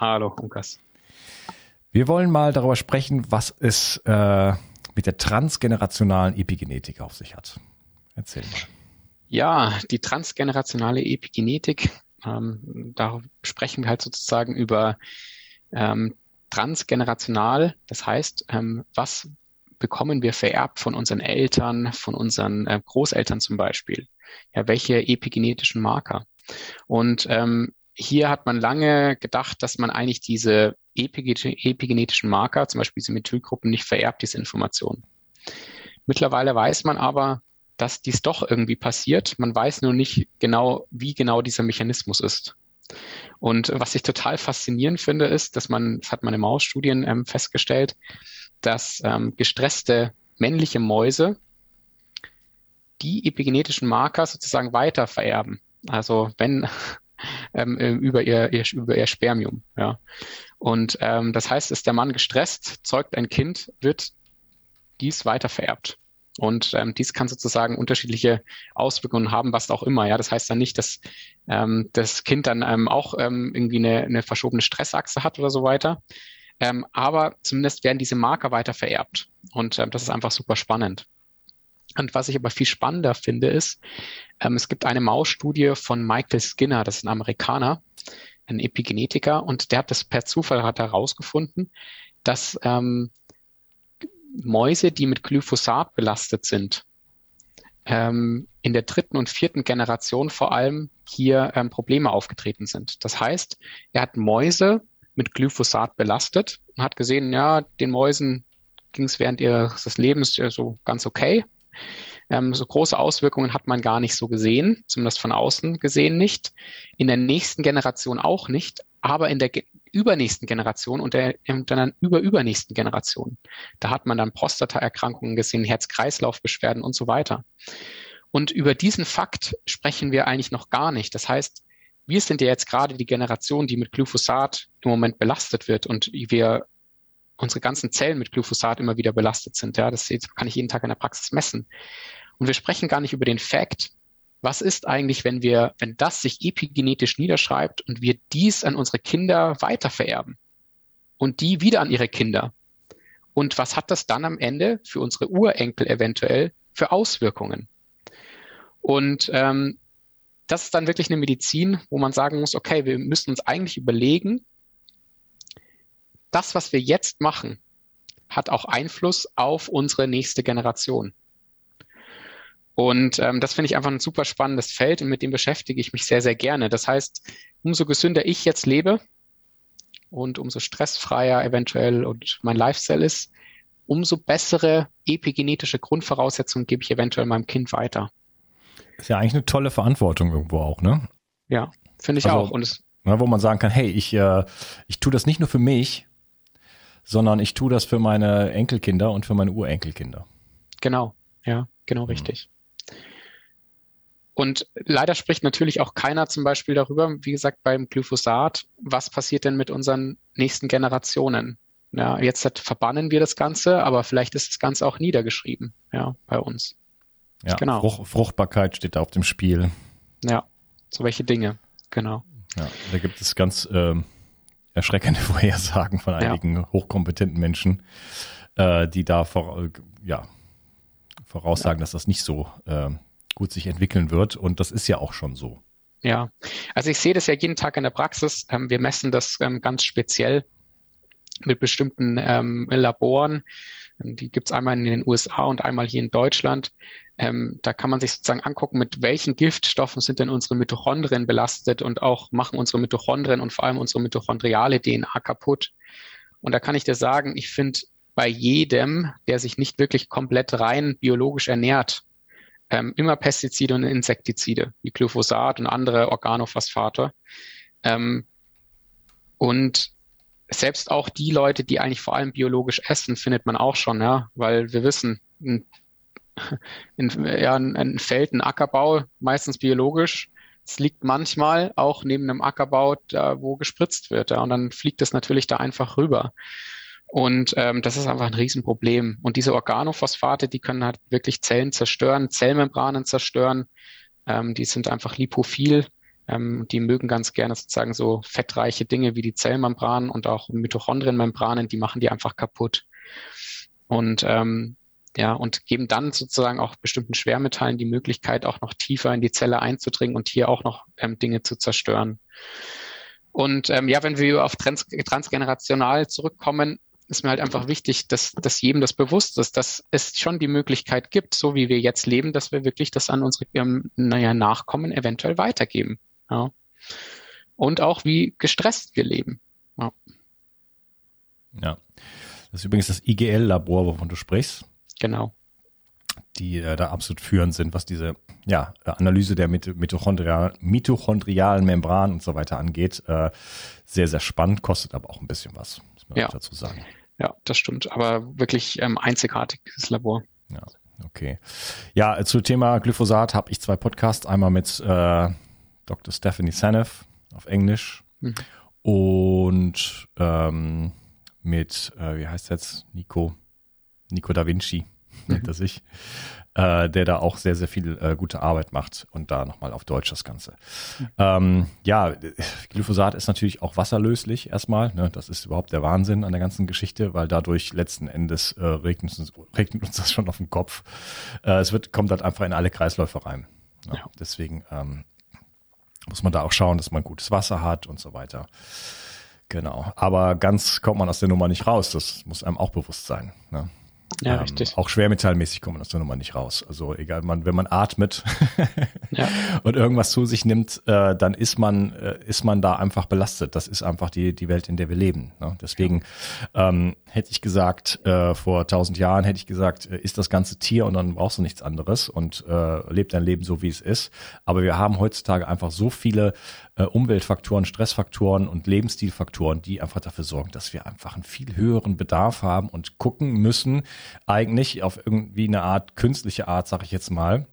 Hallo Lukas. Wir wollen mal darüber sprechen, was es äh, mit der transgenerationalen Epigenetik auf sich hat. Erzähl mal. Ja, die transgenerationale Epigenetik, ähm, da sprechen wir halt sozusagen über ähm, transgenerational. Das heißt, ähm, was bekommen wir vererbt von unseren Eltern, von unseren äh, Großeltern zum Beispiel? Ja, welche epigenetischen Marker? Und ähm, hier hat man lange gedacht, dass man eigentlich diese epigenetischen Marker, zum Beispiel diese Methylgruppen, nicht vererbt, diese Informationen. Mittlerweile weiß man aber, dass dies doch irgendwie passiert. Man weiß nur nicht genau, wie genau dieser Mechanismus ist. Und was ich total faszinierend finde, ist, dass man, das hat man in Mausstudien ähm, festgestellt, dass ähm, gestresste männliche Mäuse die epigenetischen Marker sozusagen weiter vererben. Also wenn ähm, äh, über, ihr, ihr, über ihr Spermium. Ja. Und ähm, das heißt, ist der Mann gestresst, zeugt ein Kind, wird dies weiter vererbt. Und ähm, dies kann sozusagen unterschiedliche Auswirkungen haben, was auch immer. Ja, das heißt dann nicht, dass ähm, das Kind dann ähm, auch ähm, irgendwie eine, eine verschobene Stressachse hat oder so weiter. Ähm, aber zumindest werden diese Marker weiter vererbt. Und ähm, das ist einfach super spannend. Und was ich aber viel spannender finde, ist, ähm, es gibt eine Mausstudie von Michael Skinner, das ist ein Amerikaner, ein Epigenetiker, und der hat das per Zufall herausgefunden, dass ähm, Mäuse, die mit Glyphosat belastet sind, ähm, in der dritten und vierten Generation vor allem hier ähm, Probleme aufgetreten sind. Das heißt, er hat Mäuse mit Glyphosat belastet und hat gesehen, ja, den Mäusen ging es während ihres Lebens so ganz okay. Ähm, so große Auswirkungen hat man gar nicht so gesehen, zumindest von außen gesehen nicht. In der nächsten Generation auch nicht, aber in der übernächsten Generation und der dann überübernächsten Generation. Da hat man dann Prostataerkrankungen gesehen, Herz-Kreislauf-Beschwerden und so weiter. Und über diesen Fakt sprechen wir eigentlich noch gar nicht. Das heißt, wir sind ja jetzt gerade die Generation, die mit Glyphosat im Moment belastet wird und wir unsere ganzen Zellen mit Glyphosat immer wieder belastet sind. Ja, das kann ich jeden Tag in der Praxis messen. Und wir sprechen gar nicht über den Fakt, was ist eigentlich, wenn wir, wenn das sich epigenetisch niederschreibt und wir dies an unsere Kinder weitervererben und die wieder an ihre Kinder? Und was hat das dann am Ende für unsere Urenkel eventuell für Auswirkungen? Und ähm, das ist dann wirklich eine Medizin, wo man sagen muss, okay, wir müssen uns eigentlich überlegen, das, was wir jetzt machen, hat auch Einfluss auf unsere nächste Generation. Und ähm, das finde ich einfach ein super spannendes Feld und mit dem beschäftige ich mich sehr, sehr gerne. Das heißt, umso gesünder ich jetzt lebe und umso stressfreier eventuell und mein Lifestyle ist, umso bessere epigenetische Grundvoraussetzungen gebe ich eventuell meinem Kind weiter. Ist ja eigentlich eine tolle Verantwortung irgendwo auch, ne? Ja, finde ich also, auch. Und es, ne, wo man sagen kann, hey, ich, äh, ich tue das nicht nur für mich, sondern ich tue das für meine Enkelkinder und für meine Urenkelkinder. Genau, ja, genau mhm. richtig. Und leider spricht natürlich auch keiner zum Beispiel darüber, wie gesagt, beim Glyphosat, was passiert denn mit unseren nächsten Generationen? Ja, jetzt verbannen wir das Ganze, aber vielleicht ist das Ganze auch niedergeschrieben, ja, bei uns. Ja, genau. Frucht, Fruchtbarkeit steht da auf dem Spiel. Ja, so welche Dinge, genau. Ja, da gibt es ganz äh, erschreckende Vorhersagen von einigen ja. hochkompetenten Menschen, äh, die da vor, äh, ja, voraussagen, ja. dass das nicht so äh, gut sich entwickeln wird. Und das ist ja auch schon so. Ja, also ich sehe das ja jeden Tag in der Praxis. Ähm, wir messen das ähm, ganz speziell mit bestimmten ähm, Laboren. Die gibt es einmal in den USA und einmal hier in Deutschland. Ähm, da kann man sich sozusagen angucken, mit welchen Giftstoffen sind denn unsere Mitochondrien belastet und auch machen unsere Mitochondrien und vor allem unsere mitochondriale DNA kaputt. Und da kann ich dir sagen, ich finde bei jedem, der sich nicht wirklich komplett rein biologisch ernährt, ähm, immer Pestizide und Insektizide, wie Glyphosat und andere Organophosphate. Ähm, und selbst auch die Leute, die eigentlich vor allem biologisch essen, findet man auch schon, ja, weil wir wissen, ein, in, ja, ein Feld, ein Ackerbau, meistens biologisch, es liegt manchmal auch neben einem Ackerbau, da, wo gespritzt wird, ja, und dann fliegt es natürlich da einfach rüber. Und ähm, das ist einfach ein Riesenproblem. Und diese Organophosphate, die können halt wirklich Zellen zerstören, Zellmembranen zerstören. Ähm, die sind einfach lipophil. Ähm, die mögen ganz gerne sozusagen so fettreiche Dinge wie die Zellmembranen und auch Mitochondrienmembranen, die machen die einfach kaputt. Und ähm, ja, und geben dann sozusagen auch bestimmten Schwermetallen die Möglichkeit, auch noch tiefer in die Zelle einzudringen und hier auch noch ähm, Dinge zu zerstören. Und ähm, ja, wenn wir auf trans transgenerational zurückkommen, ist mir halt einfach wichtig, dass, dass jedem das bewusst ist, dass es schon die Möglichkeit gibt, so wie wir jetzt leben, dass wir wirklich das an unsere ähm, naja, Nachkommen eventuell weitergeben. Ja. Und auch wie gestresst wir leben. Ja. ja. Das ist übrigens das IGL-Labor, wovon du sprichst. Genau. Die äh, da absolut führend sind, was diese ja, Analyse der Mitochondrial, mitochondrialen Membran und so weiter angeht. Äh, sehr, sehr spannend, kostet aber auch ein bisschen was man ja. dazu sagen. Ja, das stimmt. Aber wirklich ähm, einzigartiges Labor. Ja, okay. Ja, zu Thema Glyphosat habe ich zwei Podcasts. Einmal mit äh, Dr. Stephanie Seneff auf Englisch mhm. und ähm, mit, äh, wie heißt jetzt, Nico, Nico da Vinci nennt er sich äh, der da auch sehr, sehr viel äh, gute Arbeit macht und da nochmal auf Deutsch das Ganze. Mhm. Ähm, ja, Glyphosat ist natürlich auch wasserlöslich erstmal. Ne? Das ist überhaupt der Wahnsinn an der ganzen Geschichte, weil dadurch letzten Endes äh, regnet, uns, regnet uns das schon auf den Kopf. Äh, es wird, kommt halt einfach in alle Kreisläufe rein. Ja. Deswegen ähm, muss man da auch schauen, dass man gutes Wasser hat und so weiter. Genau. Aber ganz kommt man aus der Nummer nicht raus. Das muss einem auch bewusst sein. Ne? Ja, ähm, richtig. Auch schwermetallmäßig kommt man aus der Nummer nicht raus. Also egal, man, wenn man atmet, ja. und irgendwas zu sich nimmt, äh, dann ist man, äh, ist man da einfach belastet. Das ist einfach die, die Welt, in der wir leben. Ne? Deswegen ähm, hätte ich gesagt, äh, vor tausend Jahren hätte ich gesagt, äh, ist das ganze Tier und dann brauchst du nichts anderes und äh, lebt dein Leben so, wie es ist. Aber wir haben heutzutage einfach so viele äh, Umweltfaktoren, Stressfaktoren und Lebensstilfaktoren, die einfach dafür sorgen, dass wir einfach einen viel höheren Bedarf haben und gucken müssen, eigentlich auf irgendwie eine Art künstliche Art, sag ich jetzt mal.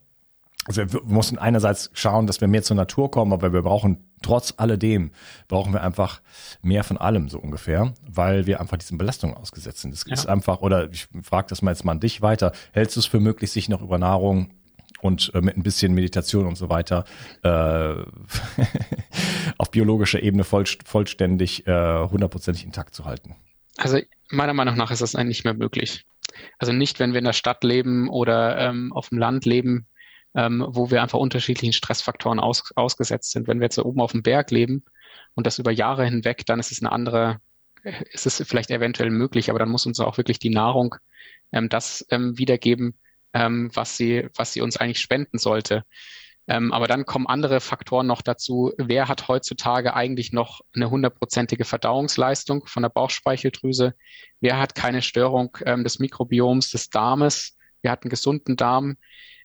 Also wir mussten einerseits schauen, dass wir mehr zur Natur kommen, aber wir brauchen trotz alledem, brauchen wir einfach mehr von allem so ungefähr, weil wir einfach diesen Belastungen ausgesetzt sind. Es ja. ist einfach, oder ich frage das mal jetzt mal an dich weiter, hältst du es für möglich, sich noch über Nahrung und äh, mit ein bisschen Meditation und so weiter äh, biologischer Ebene voll, vollständig äh, hundertprozentig intakt zu halten? Also meiner Meinung nach ist das eigentlich nicht mehr möglich. Also nicht, wenn wir in der Stadt leben oder ähm, auf dem Land leben, ähm, wo wir einfach unterschiedlichen Stressfaktoren aus, ausgesetzt sind. Wenn wir jetzt oben auf dem Berg leben und das über Jahre hinweg, dann ist es eine andere, ist es vielleicht eventuell möglich, aber dann muss uns auch wirklich die Nahrung ähm, das ähm, wiedergeben, ähm, was sie, was sie uns eigentlich spenden sollte. Ähm, aber dann kommen andere Faktoren noch dazu. Wer hat heutzutage eigentlich noch eine hundertprozentige Verdauungsleistung von der Bauchspeicheldrüse? Wer hat keine Störung ähm, des Mikrobioms des Darmes? Wer hat einen gesunden Darm?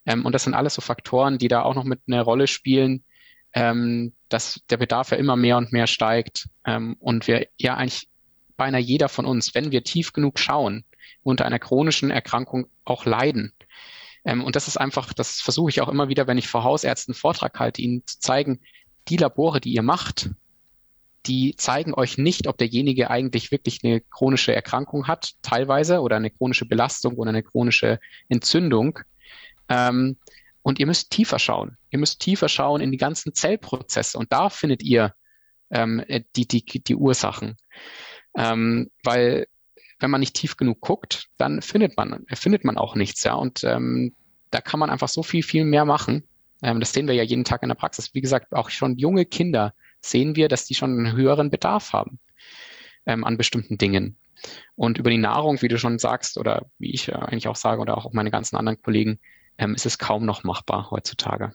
Ähm, und das sind alles so Faktoren, die da auch noch mit einer Rolle spielen, ähm, dass der Bedarf ja immer mehr und mehr steigt. Ähm, und wir ja eigentlich beinahe jeder von uns, wenn wir tief genug schauen, unter einer chronischen Erkrankung auch leiden. Ähm, und das ist einfach, das versuche ich auch immer wieder, wenn ich vor Hausärzten einen Vortrag halte, ihnen zu zeigen, die Labore, die ihr macht, die zeigen euch nicht, ob derjenige eigentlich wirklich eine chronische Erkrankung hat, teilweise, oder eine chronische Belastung oder eine chronische Entzündung. Ähm, und ihr müsst tiefer schauen. Ihr müsst tiefer schauen in die ganzen Zellprozesse. Und da findet ihr ähm, die, die, die Ursachen. Ähm, weil wenn man nicht tief genug guckt, dann findet man, findet man auch nichts, ja. Und ähm, da kann man einfach so viel, viel mehr machen. Ähm, das sehen wir ja jeden Tag in der Praxis. Wie gesagt, auch schon junge Kinder sehen wir, dass die schon einen höheren Bedarf haben ähm, an bestimmten Dingen. Und über die Nahrung, wie du schon sagst, oder wie ich eigentlich auch sage, oder auch meine ganzen anderen Kollegen, ähm, ist es kaum noch machbar heutzutage.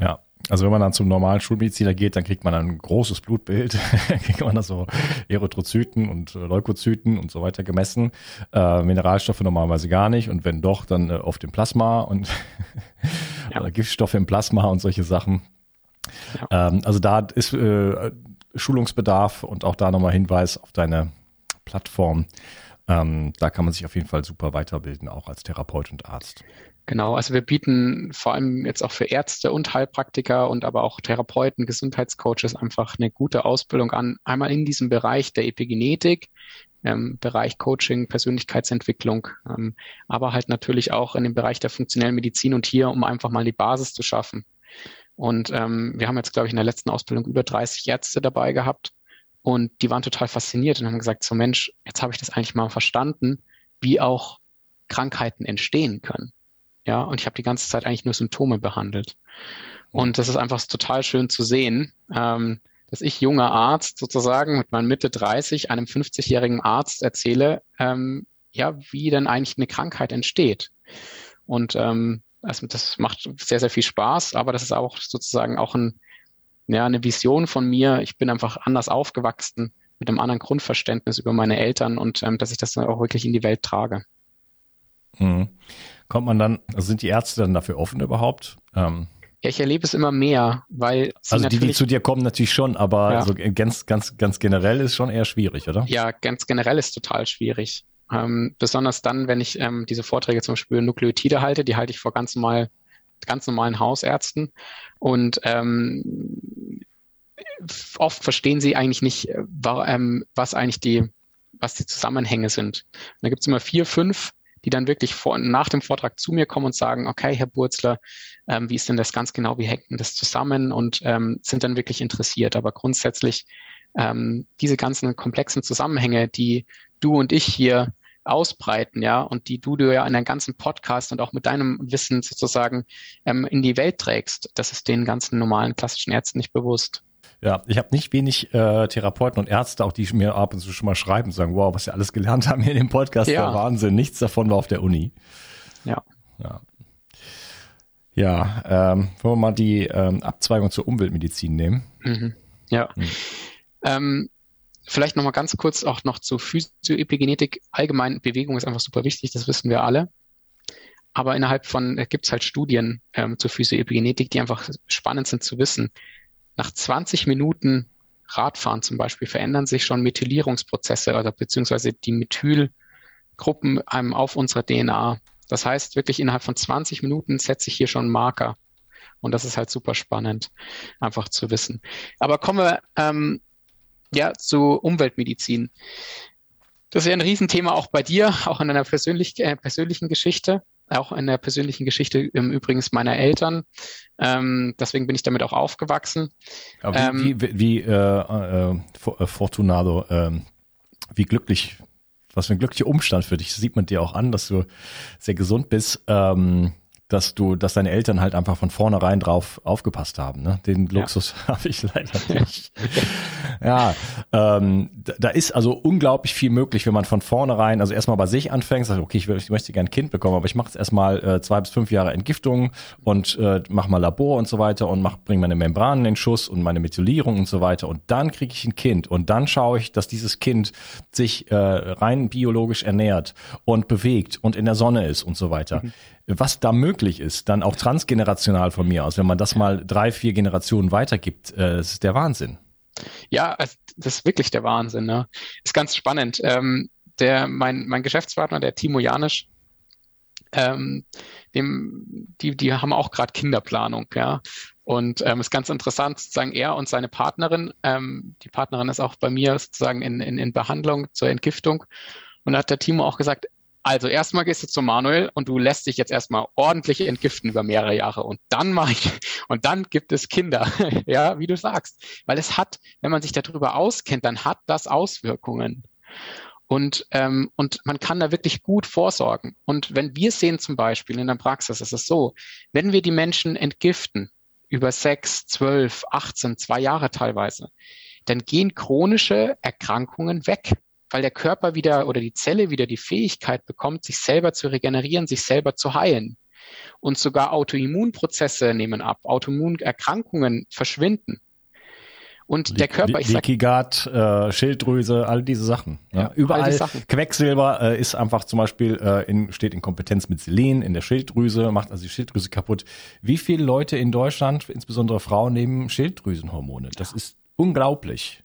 Ja, also wenn man dann zum normalen Schulmediziner geht, dann kriegt man ein großes Blutbild, kriegt man da so Erythrozyten und äh, Leukozyten und so weiter gemessen. Äh, Mineralstoffe normalerweise gar nicht und wenn doch, dann äh, auf dem Plasma und ja. oder Giftstoffe im Plasma und solche Sachen. Ja. Ähm, also da ist äh, Schulungsbedarf und auch da nochmal Hinweis auf deine Plattform. Ähm, da kann man sich auf jeden Fall super weiterbilden, auch als Therapeut und Arzt. Genau, also wir bieten vor allem jetzt auch für Ärzte und Heilpraktiker und aber auch Therapeuten, Gesundheitscoaches einfach eine gute Ausbildung an. Einmal in diesem Bereich der Epigenetik, ähm, Bereich Coaching, Persönlichkeitsentwicklung, ähm, aber halt natürlich auch in dem Bereich der funktionellen Medizin und hier, um einfach mal die Basis zu schaffen. Und ähm, wir haben jetzt, glaube ich, in der letzten Ausbildung über 30 Ärzte dabei gehabt und die waren total fasziniert und haben gesagt, so Mensch, jetzt habe ich das eigentlich mal verstanden, wie auch Krankheiten entstehen können. Ja, und ich habe die ganze Zeit eigentlich nur Symptome behandelt. Und das ist einfach total schön zu sehen, ähm, dass ich junger Arzt sozusagen mit meinem Mitte 30 einem 50-jährigen Arzt erzähle, ähm, ja, wie denn eigentlich eine Krankheit entsteht. Und ähm, also das macht sehr, sehr viel Spaß, aber das ist auch sozusagen auch ein, ja, eine Vision von mir. Ich bin einfach anders aufgewachsen mit einem anderen Grundverständnis über meine Eltern und ähm, dass ich das dann auch wirklich in die Welt trage. Mhm kommt man dann, also sind die Ärzte dann dafür offen überhaupt? Ähm, ja, ich erlebe es immer mehr, weil also die, die zu dir kommen, natürlich schon, aber ja. so ganz, ganz, ganz generell ist schon eher schwierig, oder? Ja, ganz generell ist total schwierig. Ähm, besonders dann, wenn ich ähm, diese Vorträge zum Beispiel Nukleotide halte, die halte ich vor ganz normal, ganz normalen Hausärzten und ähm, oft verstehen sie eigentlich nicht, äh, ähm, was eigentlich die, was die Zusammenhänge sind. Und da gibt es immer vier, fünf die dann wirklich vor, nach dem Vortrag zu mir kommen und sagen, okay, Herr Burzler, ähm, wie ist denn das ganz genau, wie hängt denn das zusammen und ähm, sind dann wirklich interessiert. Aber grundsätzlich ähm, diese ganzen komplexen Zusammenhänge, die du und ich hier ausbreiten, ja, und die du dir ja in deinem ganzen Podcast und auch mit deinem Wissen sozusagen ähm, in die Welt trägst, das ist den ganzen normalen klassischen Ärzten nicht bewusst. Ja, ich habe nicht wenig äh, Therapeuten und Ärzte, auch die mir ab und zu schon mal schreiben, sagen, wow, was sie alles gelernt haben hier in dem Podcast, ja. war Wahnsinn. Nichts davon war auf der Uni. Ja. Ja. Ja, ähm, wollen wir mal die ähm, Abzweigung zur Umweltmedizin nehmen? Mhm. Ja. Mhm. Ähm, vielleicht nochmal ganz kurz auch noch zur Physioepigenetik. Allgemein Bewegung ist einfach super wichtig, das wissen wir alle. Aber innerhalb von, äh, gibt es halt Studien ähm, zur Physioepigenetik, die einfach spannend sind zu wissen. Nach 20 Minuten Radfahren zum Beispiel verändern sich schon Methylierungsprozesse oder beziehungsweise die Methylgruppen auf unserer DNA. Das heißt, wirklich innerhalb von 20 Minuten setze ich hier schon Marker. Und das ist halt super spannend, einfach zu wissen. Aber kommen wir ähm, ja zu Umweltmedizin. Das ist ja ein Riesenthema auch bei dir, auch in deiner persönlich, äh, persönlichen Geschichte auch in der persönlichen Geschichte im Übrigens meiner Eltern. Ähm, deswegen bin ich damit auch aufgewachsen. Aber wie, ähm, wie, wie äh, äh, äh, Fortunado, äh, wie glücklich, was für ein glücklicher Umstand für dich. Das sieht man dir auch an, dass du sehr gesund bist. Ähm, dass du, dass deine Eltern halt einfach von vornherein drauf aufgepasst haben. Ne? Den Luxus ja. habe ich leider nicht. ja, ähm, da ist also unglaublich viel möglich, wenn man von vornherein, also erstmal bei sich anfängt, sagt, okay, ich, will, ich möchte gerne ein Kind bekommen, aber ich mache jetzt erstmal äh, zwei bis fünf Jahre Entgiftung und äh, mache mal Labor und so weiter und mach, bringe meine Membranen in den Schuss und meine Methylierung und so weiter und dann kriege ich ein Kind und dann schaue ich, dass dieses Kind sich äh, rein biologisch ernährt und bewegt und in der Sonne ist und so weiter. Mhm was da möglich ist, dann auch transgenerational von mir aus, wenn man das mal drei, vier Generationen weitergibt, äh, ist der Wahnsinn. Ja, das ist wirklich der Wahnsinn. Ne? Ist ganz spannend. Ähm, der, mein, mein Geschäftspartner, der Timo Janisch, ähm, dem, die, die haben auch gerade Kinderplanung, ja. Und ähm, ist ganz interessant, sozusagen er und seine Partnerin, ähm, die Partnerin ist auch bei mir sozusagen in, in, in Behandlung zur Entgiftung. Und da hat der Timo auch gesagt, also erstmal gehst du zu Manuel und du lässt dich jetzt erstmal ordentlich entgiften über mehrere Jahre und dann mache ich und dann gibt es Kinder, ja, wie du sagst, weil es hat, wenn man sich darüber auskennt, dann hat das Auswirkungen. Und, ähm, und man kann da wirklich gut vorsorgen. Und wenn wir sehen zum Beispiel in der Praxis, ist es so, wenn wir die Menschen entgiften, über sechs, zwölf, 18, zwei Jahre teilweise, dann gehen chronische Erkrankungen weg weil der Körper wieder oder die Zelle wieder die Fähigkeit bekommt, sich selber zu regenerieren, sich selber zu heilen. Und sogar Autoimmunprozesse nehmen ab, Autoimmunerkrankungen verschwinden. Und der Körper, ich sag, Gut, äh, Schilddrüse, all diese Sachen. Ja, ja überall. Sachen. Quecksilber äh, ist einfach zum Beispiel äh, in, steht in Kompetenz mit Selen in der Schilddrüse, macht also die Schilddrüse kaputt. Wie viele Leute in Deutschland, insbesondere Frauen, nehmen Schilddrüsenhormone? Das ist unglaublich.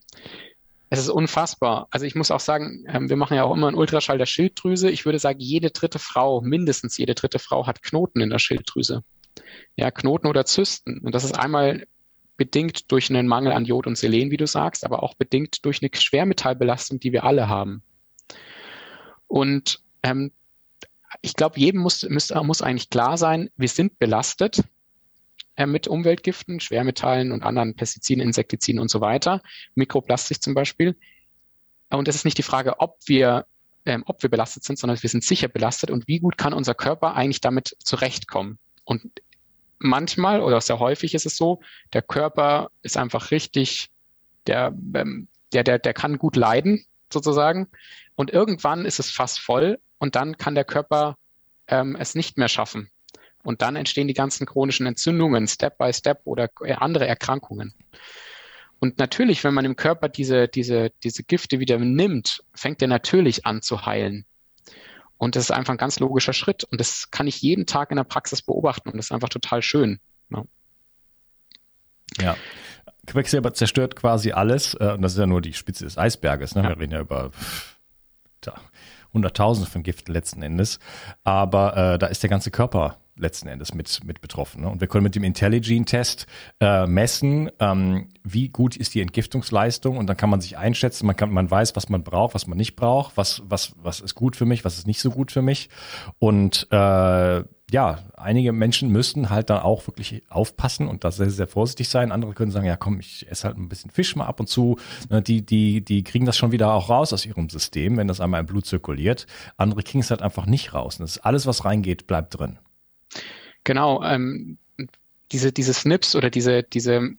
Es ist unfassbar. Also ich muss auch sagen, ähm, wir machen ja auch immer einen Ultraschall der Schilddrüse. Ich würde sagen, jede dritte Frau, mindestens jede dritte Frau hat Knoten in der Schilddrüse. Ja, Knoten oder Zysten. Und das ist einmal bedingt durch einen Mangel an Jod und Selen, wie du sagst, aber auch bedingt durch eine Schwermetallbelastung, die wir alle haben. Und ähm, ich glaube, jedem muss, muss, muss eigentlich klar sein, wir sind belastet mit Umweltgiften, Schwermetallen und anderen Pestiziden, Insektiziden und so weiter, Mikroplastik zum Beispiel. Und es ist nicht die Frage, ob wir, ähm, ob wir belastet sind, sondern wir sind sicher belastet und wie gut kann unser Körper eigentlich damit zurechtkommen. Und manchmal oder sehr häufig ist es so, der Körper ist einfach richtig, der, ähm, der, der, der kann gut leiden, sozusagen. Und irgendwann ist es fast voll und dann kann der Körper ähm, es nicht mehr schaffen, und dann entstehen die ganzen chronischen Entzündungen, Step by Step oder andere Erkrankungen. Und natürlich, wenn man im Körper diese, diese, diese Gifte wieder nimmt, fängt er natürlich an zu heilen. Und das ist einfach ein ganz logischer Schritt. Und das kann ich jeden Tag in der Praxis beobachten. Und das ist einfach total schön. Ja. ja. Quecksilber zerstört quasi alles. Äh, und das ist ja nur die Spitze des Eisberges. Ne? Ja. Wir reden ja über da, Hunderttausende von Giften letzten Endes. Aber äh, da ist der ganze Körper letzten Endes mit, mit betroffen. Ne? Und wir können mit dem Intelligene-Test äh, messen, ähm, wie gut ist die Entgiftungsleistung und dann kann man sich einschätzen, man, kann, man weiß, was man braucht, was man nicht braucht, was, was, was ist gut für mich, was ist nicht so gut für mich. Und äh, ja, einige Menschen müssen halt dann auch wirklich aufpassen und da sehr, sehr vorsichtig sein. Andere können sagen, ja komm, ich esse halt ein bisschen Fisch mal ab und zu. Ne, die, die, die kriegen das schon wieder auch raus aus ihrem System, wenn das einmal im Blut zirkuliert. Andere kriegen es halt einfach nicht raus. Und das alles, was reingeht, bleibt drin. Genau, ähm, diese, diese SNPs oder diese, diese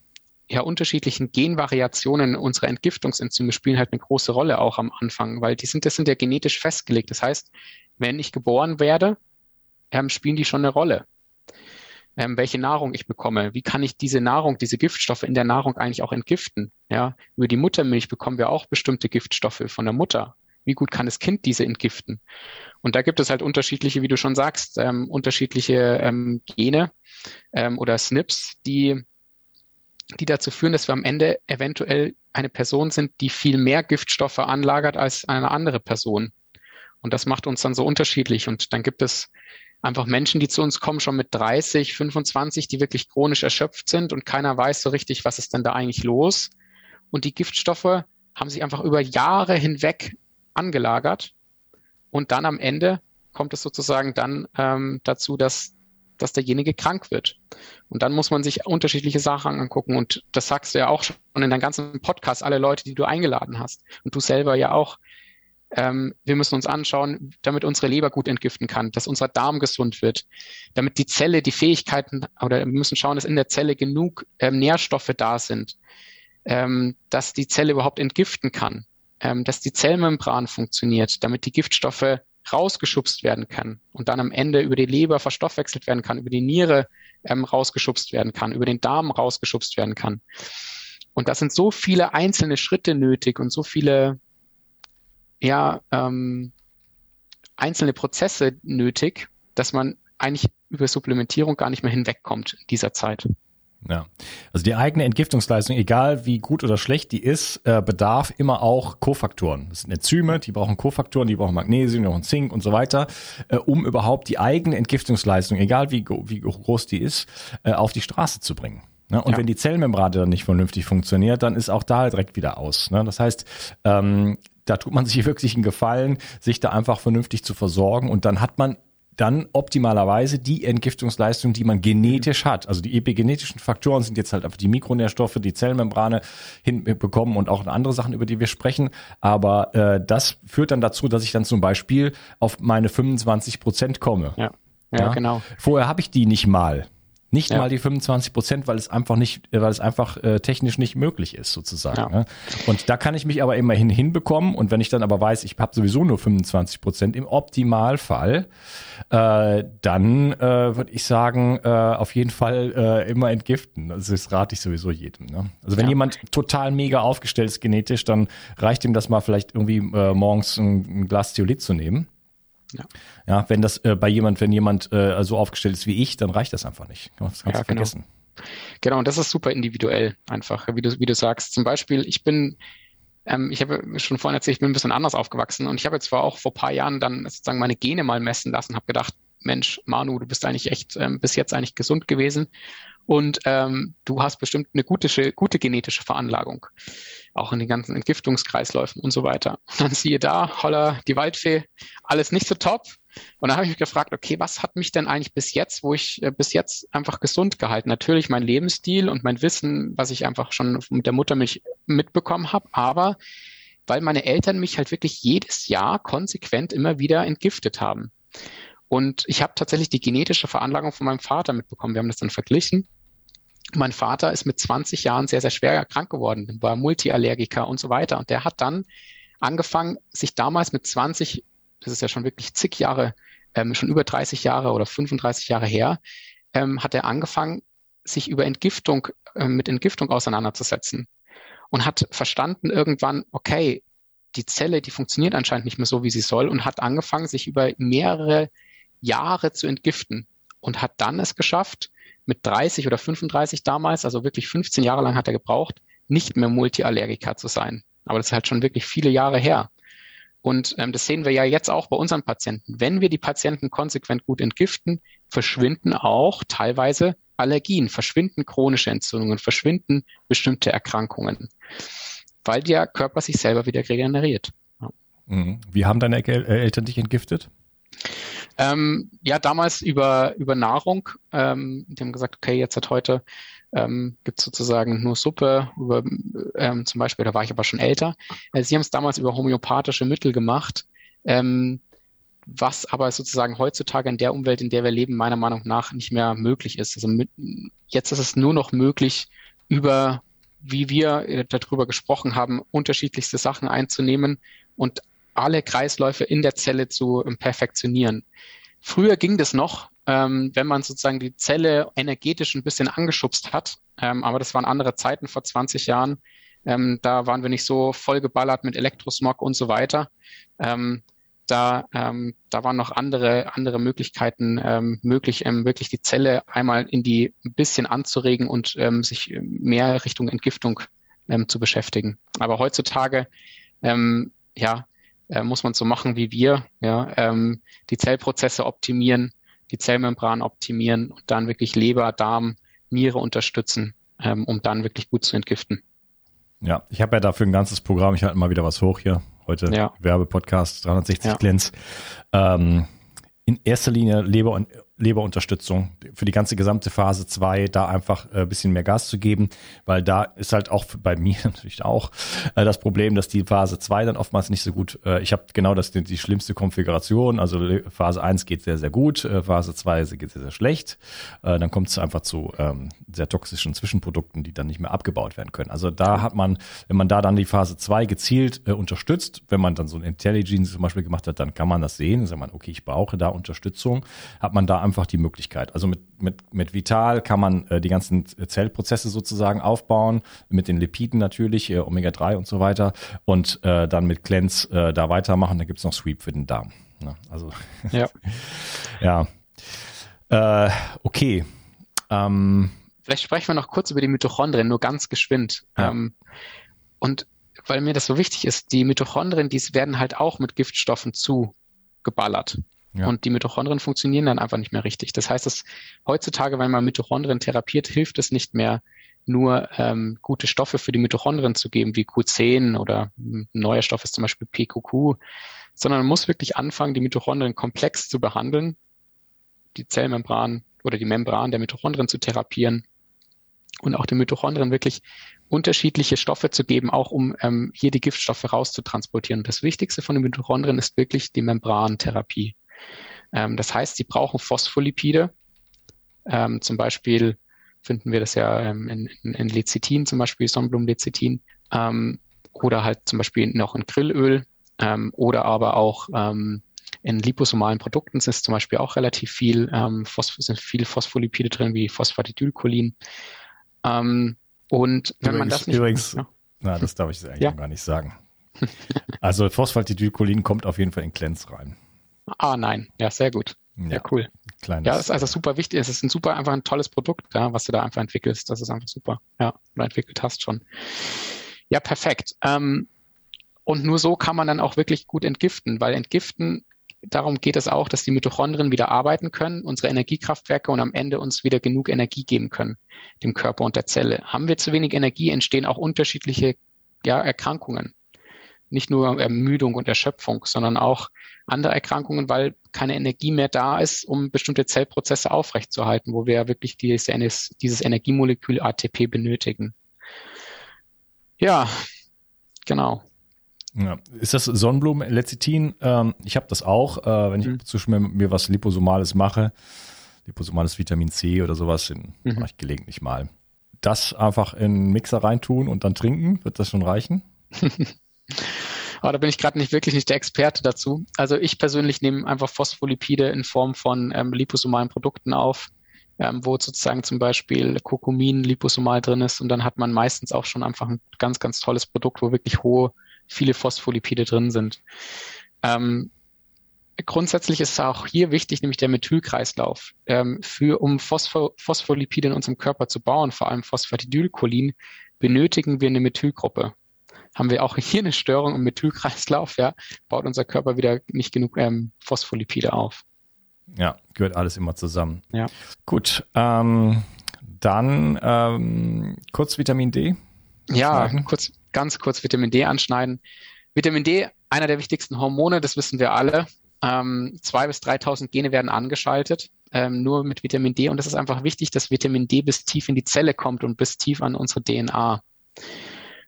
ja, unterschiedlichen Genvariationen unserer Entgiftungsenzyme spielen halt eine große Rolle auch am Anfang, weil die sind, das sind ja genetisch festgelegt. Das heißt, wenn ich geboren werde, ähm, spielen die schon eine Rolle. ähm, welche Nahrung ich bekomme. Wie kann ich diese Nahrung, diese Giftstoffe in der Nahrung eigentlich auch entgiften? Ja, über die Muttermilch bekommen wir auch bestimmte Giftstoffe von der Mutter. Wie gut kann das Kind diese entgiften? Und da gibt es halt unterschiedliche, wie du schon sagst, ähm, unterschiedliche ähm, Gene ähm, oder SNPs, die, die dazu führen, dass wir am Ende eventuell eine Person sind, die viel mehr Giftstoffe anlagert als eine andere Person. Und das macht uns dann so unterschiedlich. Und dann gibt es einfach Menschen, die zu uns kommen, schon mit 30, 25, die wirklich chronisch erschöpft sind und keiner weiß so richtig, was ist denn da eigentlich los. Und die Giftstoffe haben sich einfach über Jahre hinweg angelagert und dann am Ende kommt es sozusagen dann ähm, dazu, dass, dass derjenige krank wird. Und dann muss man sich unterschiedliche Sachen angucken. Und das sagst du ja auch schon in deinem ganzen Podcast, alle Leute, die du eingeladen hast. Und du selber ja auch. Ähm, wir müssen uns anschauen, damit unsere Leber gut entgiften kann, dass unser Darm gesund wird, damit die Zelle die Fähigkeiten, oder wir müssen schauen, dass in der Zelle genug ähm, Nährstoffe da sind, ähm, dass die Zelle überhaupt entgiften kann ähm, dass die Zellmembran funktioniert, damit die Giftstoffe rausgeschubst werden kann und dann am Ende über die Leber verstoffwechselt werden kann, über die Niere ähm, rausgeschubst werden kann, über den Darm rausgeschubst werden kann. Und das sind so viele einzelne Schritte nötig und so viele ja, ähm, einzelne Prozesse nötig, dass man eigentlich über Supplementierung gar nicht mehr hinwegkommt in dieser Zeit. Ja, also die eigene Entgiftungsleistung, egal wie gut oder schlecht die ist, äh, bedarf immer auch Kofaktoren. Das sind Enzyme, die brauchen Kofaktoren, die brauchen Magnesium, die brauchen Zink und so weiter, äh, um überhaupt die eigene Entgiftungsleistung, egal wie, wie groß die ist, äh, auf die Straße zu bringen. Ne? Und ja. wenn die Zellmembrane dann nicht vernünftig funktioniert, dann ist auch da direkt wieder aus. Ne? Das heißt, ähm, da tut man sich wirklich einen Gefallen, sich da einfach vernünftig zu versorgen und dann hat man dann optimalerweise die Entgiftungsleistung, die man genetisch hat. Also die epigenetischen Faktoren sind jetzt halt einfach die Mikronährstoffe, die Zellmembrane hinbekommen und auch andere Sachen, über die wir sprechen. Aber äh, das führt dann dazu, dass ich dann zum Beispiel auf meine 25 Prozent komme. Ja. Ja, ja, genau. Vorher habe ich die nicht mal. Nicht ja. mal die 25 Prozent, weil es einfach nicht, weil es einfach äh, technisch nicht möglich ist, sozusagen. Ja. Ne? Und da kann ich mich aber immerhin hinbekommen. Und wenn ich dann aber weiß, ich habe sowieso nur 25 Prozent im Optimalfall, äh, dann äh, würde ich sagen, äh, auf jeden Fall äh, immer entgiften. Also das rate ich sowieso jedem. Ne? Also wenn ja. jemand total mega aufgestellt ist genetisch, dann reicht ihm das mal vielleicht irgendwie äh, morgens ein, ein Glas Theolit zu nehmen. Ja. ja, wenn das äh, bei jemand, wenn jemand äh, so aufgestellt ist wie ich, dann reicht das einfach nicht. Das kannst ja, du vergessen. Genau. genau, und das ist super individuell einfach, wie du, wie du sagst. Zum Beispiel, ich bin, ähm, ich habe schon vorhin erzählt, ich bin ein bisschen anders aufgewachsen und ich habe jetzt zwar auch vor paar Jahren dann sozusagen meine Gene mal messen lassen, habe gedacht, Mensch, Manu, du bist eigentlich echt ähm, bis jetzt eigentlich gesund gewesen und ähm, du hast bestimmt eine gute, gute genetische Veranlagung auch in den ganzen Entgiftungskreisläufen und so weiter. Und dann siehe da, holla, die Waldfee, alles nicht so top. Und dann habe ich mich gefragt, okay, was hat mich denn eigentlich bis jetzt, wo ich äh, bis jetzt einfach gesund gehalten? Natürlich mein Lebensstil und mein Wissen, was ich einfach schon mit der Muttermilch mitbekommen habe, aber weil meine Eltern mich halt wirklich jedes Jahr konsequent immer wieder entgiftet haben. Und ich habe tatsächlich die genetische Veranlagung von meinem Vater mitbekommen. Wir haben das dann verglichen. Mein Vater ist mit 20 Jahren sehr, sehr schwer krank geworden, war Multiallergiker und so weiter. Und der hat dann angefangen, sich damals mit 20, das ist ja schon wirklich zig Jahre, ähm, schon über 30 Jahre oder 35 Jahre her, ähm, hat er angefangen, sich über Entgiftung, äh, mit Entgiftung auseinanderzusetzen und hat verstanden irgendwann, okay, die Zelle, die funktioniert anscheinend nicht mehr so, wie sie soll und hat angefangen, sich über mehrere Jahre zu entgiften und hat dann es geschafft, mit 30 oder 35 damals, also wirklich 15 Jahre lang hat er gebraucht, nicht mehr Multiallergiker zu sein. Aber das ist halt schon wirklich viele Jahre her. Und ähm, das sehen wir ja jetzt auch bei unseren Patienten. Wenn wir die Patienten konsequent gut entgiften, verschwinden auch teilweise Allergien, verschwinden chronische Entzündungen, verschwinden bestimmte Erkrankungen, weil der Körper sich selber wieder regeneriert. Mhm. Wie haben deine Eltern dich entgiftet? Ähm, ja, damals über, über Nahrung. Ähm, die haben gesagt, okay, jetzt seit heute ähm, gibt sozusagen nur Suppe, über, ähm, zum Beispiel, da war ich aber schon älter. Äh, sie haben es damals über homöopathische Mittel gemacht, ähm, was aber sozusagen heutzutage in der Umwelt, in der wir leben, meiner Meinung nach nicht mehr möglich ist. Also mit, jetzt ist es nur noch möglich, über, wie wir äh, darüber gesprochen haben, unterschiedlichste Sachen einzunehmen und alle Kreisläufe in der Zelle zu ähm, perfektionieren. Früher ging das noch, ähm, wenn man sozusagen die Zelle energetisch ein bisschen angeschubst hat. Ähm, aber das waren andere Zeiten vor 20 Jahren. Ähm, da waren wir nicht so vollgeballert mit Elektrosmog und so weiter. Ähm, da, ähm, da waren noch andere, andere Möglichkeiten ähm, möglich, ähm, wirklich die Zelle einmal in die ein bisschen anzuregen und ähm, sich mehr Richtung Entgiftung ähm, zu beschäftigen. Aber heutzutage, ähm, ja, äh, muss man so machen wie wir, ja, ähm, die Zellprozesse optimieren, die Zellmembran optimieren und dann wirklich Leber, Darm, Niere unterstützen, ähm, um dann wirklich gut zu entgiften. Ja, ich habe ja dafür ein ganzes Programm. Ich halte mal wieder was hoch hier. Heute ja. Werbepodcast 360 ja. Glänz. Ähm, in erster Linie Leber und Leberunterstützung für die ganze gesamte Phase 2 da einfach ein äh, bisschen mehr Gas zu geben, weil da ist halt auch bei mir natürlich auch äh, das Problem, dass die Phase 2 dann oftmals nicht so gut, äh, ich habe genau das die, schlimmste Konfiguration, also Phase 1 geht sehr, sehr gut, Phase 2 geht sehr, sehr schlecht, dann kommt es einfach zu ähm, sehr toxischen Zwischenprodukten, die dann nicht mehr abgebaut werden können. Also da hat man, wenn man da dann die Phase 2 gezielt unterstützt, wenn man dann so ein Intelligence zum Beispiel gemacht hat, dann kann man das sehen, sagt man, okay, ich brauche da Unterstützung, hat man da einfach die Möglichkeit. Also mit, mit, mit Vital kann man äh, die ganzen Zellprozesse sozusagen aufbauen, mit den Lipiden natürlich, äh, Omega-3 und so weiter und äh, dann mit Cleanse äh, da weitermachen. Da gibt's noch Sweep für den Darm. Ne? Also ja. ja. Äh, okay. Ähm, Vielleicht sprechen wir noch kurz über die Mitochondrien, nur ganz geschwind. Ja. Ähm, und weil mir das so wichtig ist, die Mitochondrien, die werden halt auch mit Giftstoffen zugeballert. Ja. Und die Mitochondrien funktionieren dann einfach nicht mehr richtig. Das heißt, dass heutzutage, wenn man Mitochondrien therapiert, hilft es nicht mehr, nur ähm, gute Stoffe für die Mitochondrien zu geben, wie Q10 oder ein neuer Stoff ist zum Beispiel PQQ, sondern man muss wirklich anfangen, die Mitochondrien komplex zu behandeln, die Zellmembran oder die Membran der Mitochondrien zu therapieren und auch den Mitochondrien wirklich unterschiedliche Stoffe zu geben, auch um ähm, hier die Giftstoffe rauszutransportieren. Das Wichtigste von den Mitochondrien ist wirklich die Membrantherapie. Ähm, das heißt, sie brauchen Phospholipide. Ähm, zum Beispiel finden wir das ja ähm, in, in, in Lecithin, zum Beispiel Sonnenblumenlecithin, ähm, oder halt zum Beispiel noch in Grillöl ähm, oder aber auch ähm, in liposomalen Produkten ist zum Beispiel auch relativ viel, ähm, sind viele Phospholipide drin, wie Phosphatidylcholin. Und wenn übrigens, man das nicht... Übrigens, ja. na, das darf ich eigentlich ja. gar nicht sagen. Also Phosphatidylcholin kommt auf jeden Fall in Cleanse rein. Ah, nein. Ja, sehr gut. Ja, ja cool. Kleines. Ja, das ist also super wichtig. Es ist ein super, einfach ein tolles Produkt, ja, was du da einfach entwickelst. Das ist einfach super. Ja, oder entwickelt hast schon. Ja, perfekt. Ähm, und nur so kann man dann auch wirklich gut entgiften, weil entgiften, darum geht es auch, dass die Mitochondrien wieder arbeiten können, unsere Energiekraftwerke und am Ende uns wieder genug Energie geben können, dem Körper und der Zelle. Haben wir zu wenig Energie, entstehen auch unterschiedliche ja, Erkrankungen nicht nur Ermüdung und Erschöpfung, sondern auch andere Erkrankungen, weil keine Energie mehr da ist, um bestimmte Zellprozesse aufrechtzuerhalten, wo wir wirklich dieses, dieses Energiemolekül ATP benötigen. Ja, genau. Ja. Ist das Sonnenblumen-Lecithin? Ähm, ich habe das auch, äh, wenn ich mhm. zu mir was Liposomales mache, liposomales Vitamin C oder sowas, mhm. mache ich gelegentlich mal. Das einfach in einen Mixer reintun und dann trinken, wird das schon reichen? Aber da bin ich gerade nicht wirklich nicht der Experte dazu. Also ich persönlich nehme einfach Phospholipide in Form von ähm, liposomalen Produkten auf, ähm, wo sozusagen zum Beispiel Kurkumin liposomal drin ist und dann hat man meistens auch schon einfach ein ganz, ganz tolles Produkt, wo wirklich hohe, viele Phospholipide drin sind. Ähm, grundsätzlich ist auch hier wichtig, nämlich der Methylkreislauf. Ähm, für, um Phosphor Phospholipide in unserem Körper zu bauen, vor allem Phosphatidylcholin, benötigen wir eine Methylgruppe haben wir auch hier eine Störung im Methylkreislauf, ja, baut unser Körper wieder nicht genug ähm, Phospholipide auf. Ja, gehört alles immer zusammen. Ja. Gut, ähm, dann ähm, kurz Vitamin D. Ja, kurz, ganz kurz Vitamin D anschneiden. Vitamin D, einer der wichtigsten Hormone, das wissen wir alle. Ähm, zwei bis 3.000 Gene werden angeschaltet, ähm, nur mit Vitamin D. Und es ist einfach wichtig, dass Vitamin D bis tief in die Zelle kommt und bis tief an unsere DNA.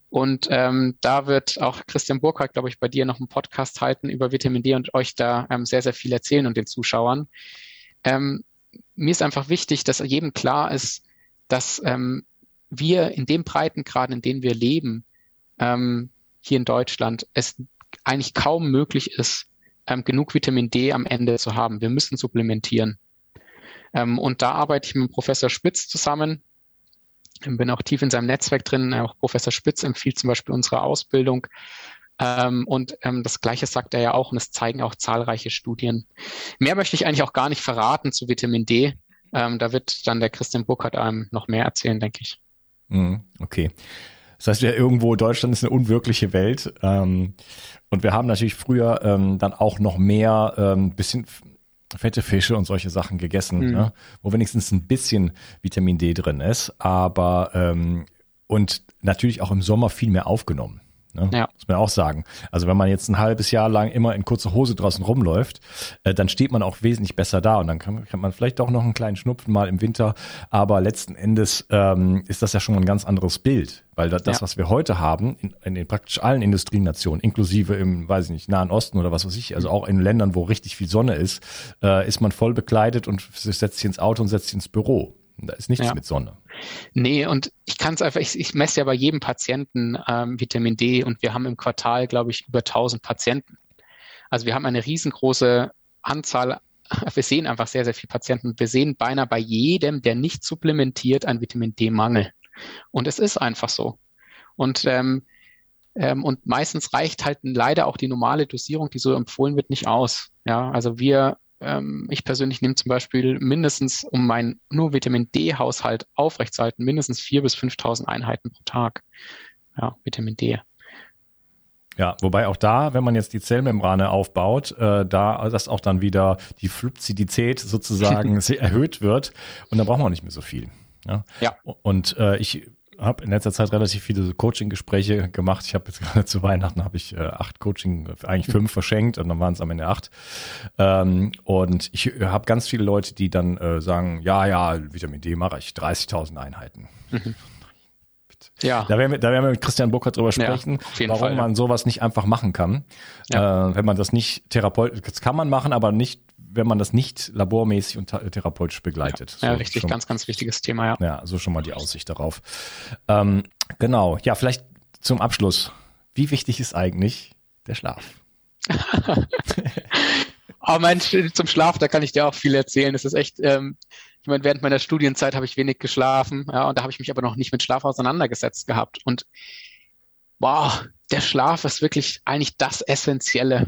Und ähm, da wird auch Christian Burkhardt, glaube ich, bei dir noch einen Podcast halten über Vitamin D und euch da ähm, sehr, sehr viel erzählen und den Zuschauern. Ähm, mir ist einfach wichtig, dass jedem klar ist, dass ähm, wir in dem Breitengrad, in dem wir leben, ähm, hier in Deutschland, es eigentlich kaum möglich ist, ähm, genug Vitamin D am Ende zu haben. Wir müssen supplementieren. Ähm, und da arbeite ich mit Professor Spitz zusammen. Bin auch tief in seinem Netzwerk drin. Auch Professor Spitz empfiehlt zum Beispiel unsere Ausbildung. Ähm, und ähm, das Gleiche sagt er ja auch und es zeigen auch zahlreiche Studien. Mehr möchte ich eigentlich auch gar nicht verraten zu Vitamin D. Ähm, da wird dann der Christian Burkhardt einem noch mehr erzählen, denke ich. Mhm, okay. Das heißt ja irgendwo, Deutschland ist eine unwirkliche Welt. Ähm, und wir haben natürlich früher ähm, dann auch noch mehr ähm, bisschen fette Fische und solche Sachen gegessen, mhm. ne? wo wenigstens ein bisschen Vitamin D drin ist, aber ähm, und natürlich auch im Sommer viel mehr aufgenommen. Ne? Ja. Muss man auch sagen. Also wenn man jetzt ein halbes Jahr lang immer in kurzer Hose draußen rumläuft, äh, dann steht man auch wesentlich besser da und dann kann, kann, man vielleicht auch noch einen kleinen Schnupfen mal im Winter. Aber letzten Endes ähm, ist das ja schon ein ganz anderes Bild, weil das, ja. was wir heute haben, in, in, den praktisch allen Industrienationen, inklusive im, weiß ich nicht, Nahen Osten oder was weiß ich, also auch in Ländern, wo richtig viel Sonne ist, äh, ist man voll bekleidet und setzt sich ins Auto und setzt sich ins Büro. Da ist nichts ja. mit Sonne. Nee, und ich kann es einfach, ich, ich messe ja bei jedem Patienten ähm, Vitamin D und wir haben im Quartal, glaube ich, über 1000 Patienten. Also wir haben eine riesengroße Anzahl, wir sehen einfach sehr, sehr viele Patienten. Wir sehen beinahe bei jedem, der nicht supplementiert, einen Vitamin D-Mangel. Und es ist einfach so. Und ähm, ähm, und meistens reicht halt leider auch die normale Dosierung, die so empfohlen wird, nicht aus. Ja, also wir ähm, ich persönlich nehme zum Beispiel mindestens, um meinen nur Vitamin D-Haushalt aufrechtzuerhalten, mindestens 4.000 bis 5.000 Einheiten pro Tag. Ja, Vitamin D. Ja, wobei auch da, wenn man jetzt die Zellmembrane aufbaut, äh, da das auch dann wieder die Flupzidität sozusagen erhöht wird und dann braucht man nicht mehr so viel. Ja. ja. Und äh, ich habe in letzter Zeit relativ viele Coaching-Gespräche gemacht. Ich habe jetzt gerade zu Weihnachten habe ich äh, acht Coaching, eigentlich fünf verschenkt und dann waren es am Ende acht. Ähm, und ich habe ganz viele Leute, die dann äh, sagen, ja, ja, Vitamin D mache ich 30.000 Einheiten. Mhm. Ja. Da werden, wir, da werden wir mit Christian Burkhardt drüber sprechen, ja, warum Fall, man sowas nicht einfach machen kann. Ja. Äh, wenn man das nicht therapeutisch, das kann man machen, aber nicht wenn man das nicht labormäßig und therapeutisch begleitet. Ja, ja richtig, schon, ganz, ganz wichtiges Thema, ja. Ja, so schon mal die Aussicht darauf. Ähm, genau, ja, vielleicht zum Abschluss. Wie wichtig ist eigentlich der Schlaf? oh Mensch, zum Schlaf, da kann ich dir auch viel erzählen. Es ist echt, ähm, ich meine, während meiner Studienzeit habe ich wenig geschlafen, ja, und da habe ich mich aber noch nicht mit Schlaf auseinandergesetzt gehabt. Und wow, der Schlaf ist wirklich eigentlich das Essentielle.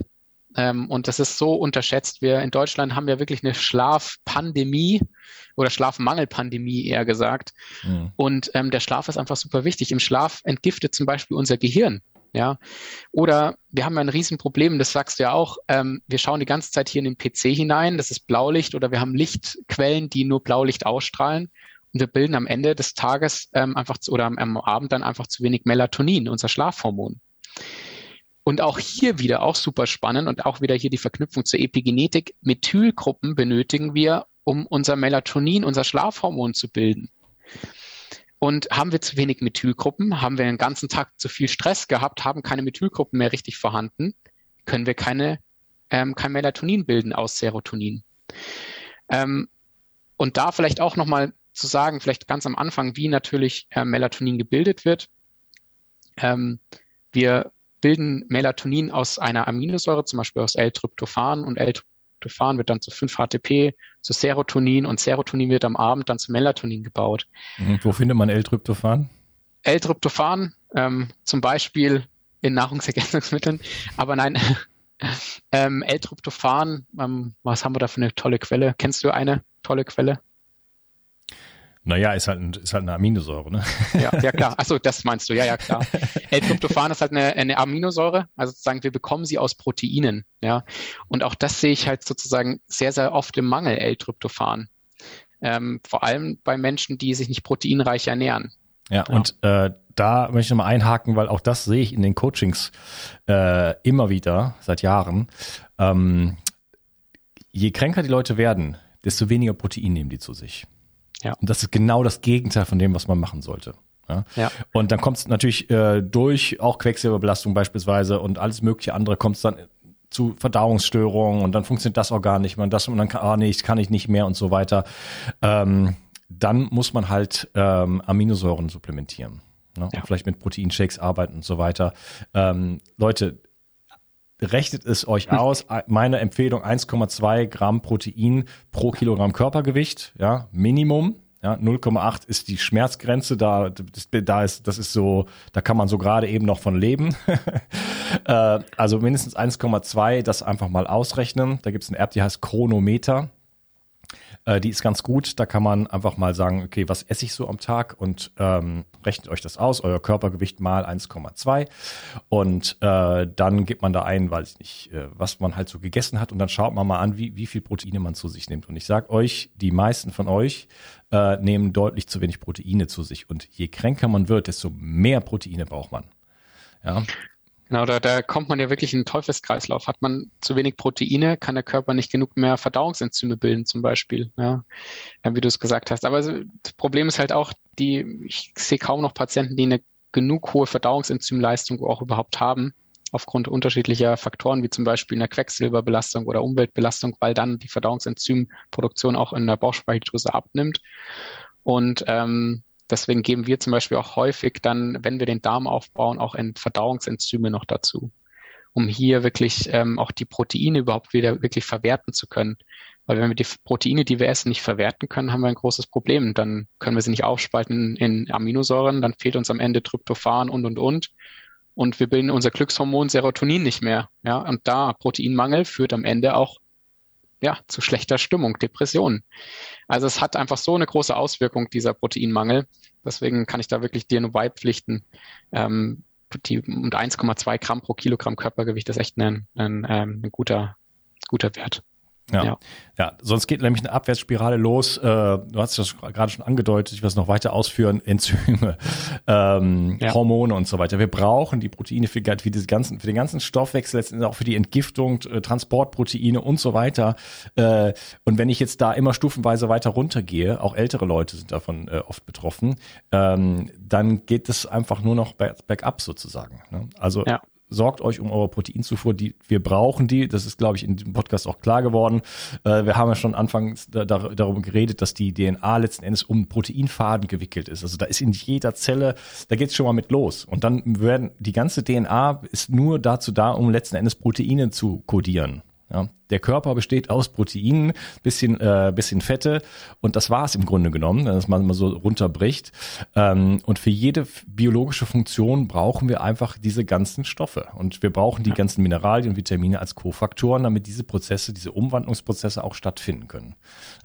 Ähm, und das ist so unterschätzt. Wir in Deutschland haben ja wirklich eine Schlafpandemie oder Schlafmangelpandemie eher gesagt. Mhm. Und ähm, der Schlaf ist einfach super wichtig. Im Schlaf entgiftet zum Beispiel unser Gehirn. Ja, oder wir haben ein Riesenproblem, das sagst du ja auch. Ähm, wir schauen die ganze Zeit hier in den PC hinein, das ist Blaulicht oder wir haben Lichtquellen, die nur Blaulicht ausstrahlen und wir bilden am Ende des Tages ähm, einfach zu, oder am, am Abend dann einfach zu wenig Melatonin, unser Schlafhormon. Und auch hier wieder, auch super spannend und auch wieder hier die Verknüpfung zur Epigenetik. Methylgruppen benötigen wir, um unser Melatonin, unser Schlafhormon zu bilden. Und haben wir zu wenig Methylgruppen, haben wir den ganzen Tag zu viel Stress gehabt, haben keine Methylgruppen mehr richtig vorhanden, können wir keine, ähm, kein Melatonin bilden aus Serotonin. Ähm, und da vielleicht auch nochmal zu sagen, vielleicht ganz am Anfang, wie natürlich äh, Melatonin gebildet wird. Ähm, wir bilden Melatonin aus einer Aminosäure, zum Beispiel aus L-Tryptophan und L-Tryptophan wird dann zu 5-HTP, zu Serotonin und Serotonin wird am Abend dann zu Melatonin gebaut. Mhm. Wo findet man L-Tryptophan? L-Tryptophan ähm, zum Beispiel in Nahrungsergänzungsmitteln, aber nein, ähm, L-Tryptophan, ähm, was haben wir da für eine tolle Quelle? Kennst du eine tolle Quelle? Naja, ist halt, ein, ist halt eine Aminosäure, ne? Ja, ja klar. Achso, das meinst du, ja, ja, klar. L-Tryptophan ist halt eine, eine Aminosäure, also sozusagen, wir bekommen sie aus Proteinen, ja. Und auch das sehe ich halt sozusagen sehr, sehr oft im Mangel L-Tryptophan. Ähm, vor allem bei Menschen, die sich nicht proteinreich ernähren. Ja, ja. und äh, da möchte ich nochmal einhaken, weil auch das sehe ich in den Coachings äh, immer wieder, seit Jahren. Ähm, je kränker die Leute werden, desto weniger Protein nehmen die zu sich. Ja. Und das ist genau das Gegenteil von dem, was man machen sollte. Ja. ja. Und dann kommt es natürlich äh, durch, auch Quecksilberbelastung beispielsweise und alles mögliche andere kommt es dann zu Verdauungsstörungen und dann funktioniert das Organ nicht mehr und das und dann kann, ah nee, ich kann ich nicht mehr und so weiter. Ähm, dann muss man halt ähm, Aminosäuren supplementieren. Ne? Ja. Vielleicht mit Proteinshakes arbeiten und so weiter. Ähm, Leute, rechnet es euch aus. Meine Empfehlung 1,2 Gramm Protein pro Kilogramm Körpergewicht, ja, Minimum. Ja, 0,8 ist die Schmerzgrenze, da, da ist, das ist so, da kann man so gerade eben noch von leben. äh, also mindestens 1,2, das einfach mal ausrechnen. Da gibt es eine App, die heißt Chronometer. Äh, die ist ganz gut. Da kann man einfach mal sagen, okay, was esse ich so am Tag und ähm, rechnet euch das aus, euer Körpergewicht mal 1,2 und äh, dann gibt man da ein, weiß ich nicht, äh, was man halt so gegessen hat und dann schaut man mal an, wie, wie viel Proteine man zu sich nimmt. Und ich sag euch, die meisten von euch äh, nehmen deutlich zu wenig Proteine zu sich und je kränker man wird, desto mehr Proteine braucht man. Ja. Genau, da, da kommt man ja wirklich in einen Teufelskreislauf. Hat man zu wenig Proteine, kann der Körper nicht genug mehr Verdauungsenzyme bilden, zum Beispiel, ja, wie du es gesagt hast. Aber das Problem ist halt auch, die, ich sehe kaum noch Patienten, die eine genug hohe Verdauungsenzymleistung auch überhaupt haben, aufgrund unterschiedlicher Faktoren, wie zum Beispiel einer Quecksilberbelastung oder Umweltbelastung, weil dann die Verdauungsenzymproduktion auch in der Bauchspeicheldrüse abnimmt. Und ähm, Deswegen geben wir zum Beispiel auch häufig dann, wenn wir den Darm aufbauen, auch Verdauungsenzyme noch dazu, um hier wirklich ähm, auch die Proteine überhaupt wieder wirklich verwerten zu können. Weil wenn wir die Proteine, die wir essen, nicht verwerten können, haben wir ein großes Problem. Dann können wir sie nicht aufspalten in Aminosäuren, dann fehlt uns am Ende Tryptophan und, und, und. Und wir bilden unser Glückshormon Serotonin nicht mehr. Ja, und da Proteinmangel führt am Ende auch ja, zu schlechter Stimmung, Depressionen. Also es hat einfach so eine große Auswirkung, dieser Proteinmangel. Deswegen kann ich da wirklich dir nur beipflichten. Ähm, die, und 1,2 Gramm pro Kilogramm Körpergewicht ist echt ein, ein, ähm, ein guter, guter Wert. Ja. ja. ja, sonst geht nämlich eine Abwärtsspirale los. Äh, du hast das gerade schon angedeutet, ich will es noch weiter ausführen, Enzyme, ähm, ja. Hormone und so weiter. Wir brauchen die Proteine für, für, diese ganzen, für den ganzen Stoffwechsel, letztendlich auch für die Entgiftung, äh, Transportproteine und so weiter. Äh, und wenn ich jetzt da immer stufenweise weiter runtergehe, auch ältere Leute sind davon äh, oft betroffen, ähm, dann geht es einfach nur noch bergab sozusagen. Ne? Also ja sorgt euch um eure Proteinzufuhr, die wir brauchen die. Das ist, glaube ich, in diesem Podcast auch klar geworden. Äh, wir haben ja schon anfangs da, da, darum geredet, dass die DNA letzten Endes um Proteinfaden gewickelt ist. Also da ist in jeder Zelle, da geht es schon mal mit los. Und dann werden die ganze DNA ist nur dazu da, um letzten Endes Proteine zu kodieren. Ja, der Körper besteht aus Proteinen, bisschen, äh, bisschen Fette und das war es im Grunde genommen, wenn man mal so runterbricht. Ähm, und für jede biologische Funktion brauchen wir einfach diese ganzen Stoffe und wir brauchen die ganzen Mineralien und Vitamine als Kofaktoren, damit diese Prozesse, diese Umwandlungsprozesse auch stattfinden können.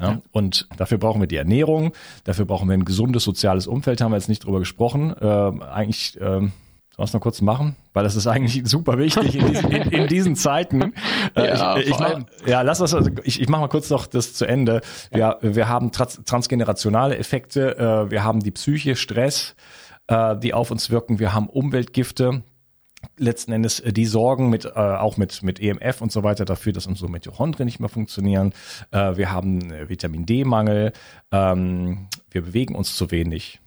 Ja, ja. Und dafür brauchen wir die Ernährung, dafür brauchen wir ein gesundes soziales Umfeld, haben wir jetzt nicht drüber gesprochen. Äh, eigentlich äh, Sollen wir es noch kurz machen? Weil das ist eigentlich super wichtig in diesen, in, in diesen Zeiten. Äh, ja, ich, ich mach, ja, lass das, also ich, ich mache mal kurz noch das zu Ende. Wir, wir haben trans, transgenerationale Effekte, äh, wir haben die Psyche, Stress, äh, die auf uns wirken, wir haben Umweltgifte, letzten Endes äh, die sorgen mit äh, auch mit mit EMF und so weiter dafür, dass unsere Mitochondrien nicht mehr funktionieren. Äh, wir haben äh, Vitamin D-Mangel. Ähm, wir bewegen uns zu wenig